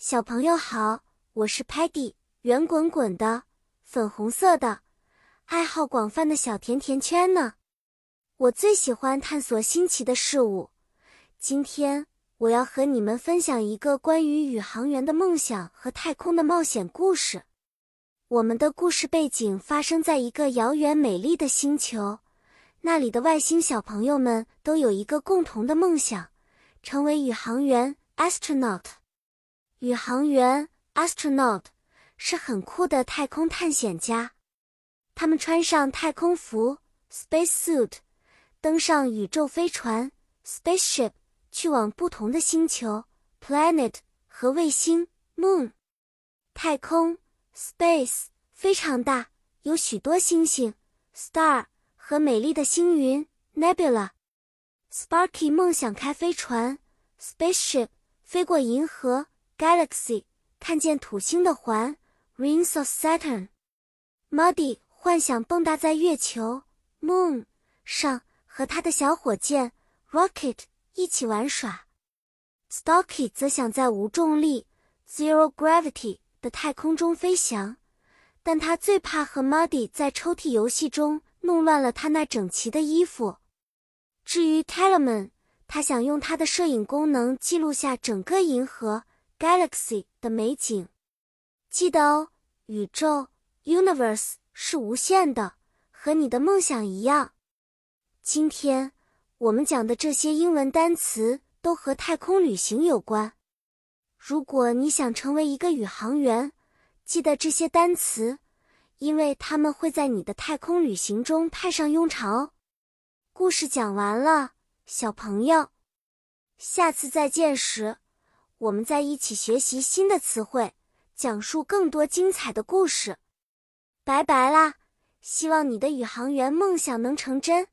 小朋友好，我是 Patty，圆滚滚的，粉红色的，爱好广泛的小甜甜圈呢。我最喜欢探索新奇的事物。今天我要和你们分享一个关于宇航员的梦想和太空的冒险故事。我们的故事背景发生在一个遥远美丽的星球，那里的外星小朋友们都有一个共同的梦想，成为宇航员 （astronaut）。宇航员 （astronaut） 是很酷的太空探险家，他们穿上太空服 （space suit），登上宇宙飞船 （spaceship），去往不同的星球 （planet） 和卫星 （moon）。太空 （space） 非常大，有许多星星 （star） 和美丽的星云 （nebula）。Sparky 梦想开飞船 （spaceship） 飞过银河。Galaxy 看见土星的环，Rings of Saturn；Muddy 幻想蹦跶在月球，Moon 上和他的小火箭 Rocket 一起玩耍。Stocky 则想在无重力 Zero Gravity 的太空中飞翔，但他最怕和 Muddy 在抽屉游戏中弄乱了他那整齐的衣服。至于 Telemann，他想用他的摄影功能记录下整个银河。Galaxy 的美景，记得哦，宇宙 Universe 是无限的，和你的梦想一样。今天我们讲的这些英文单词都和太空旅行有关。如果你想成为一个宇航员，记得这些单词，因为他们会在你的太空旅行中派上用场哦。故事讲完了，小朋友，下次再见时。我们在一起学习新的词汇，讲述更多精彩的故事。拜拜啦！希望你的宇航员梦想能成真。